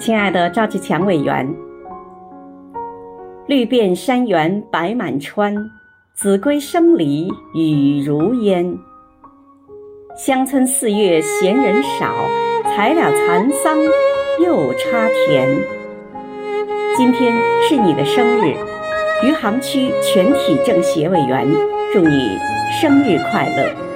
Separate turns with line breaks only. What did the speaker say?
亲爱的赵志强委员，绿遍山原白满川，子规声里雨如烟。乡村四月闲人少，才了蚕桑又插田。今天是你的生日，余杭区全体政协委员祝你生日快乐。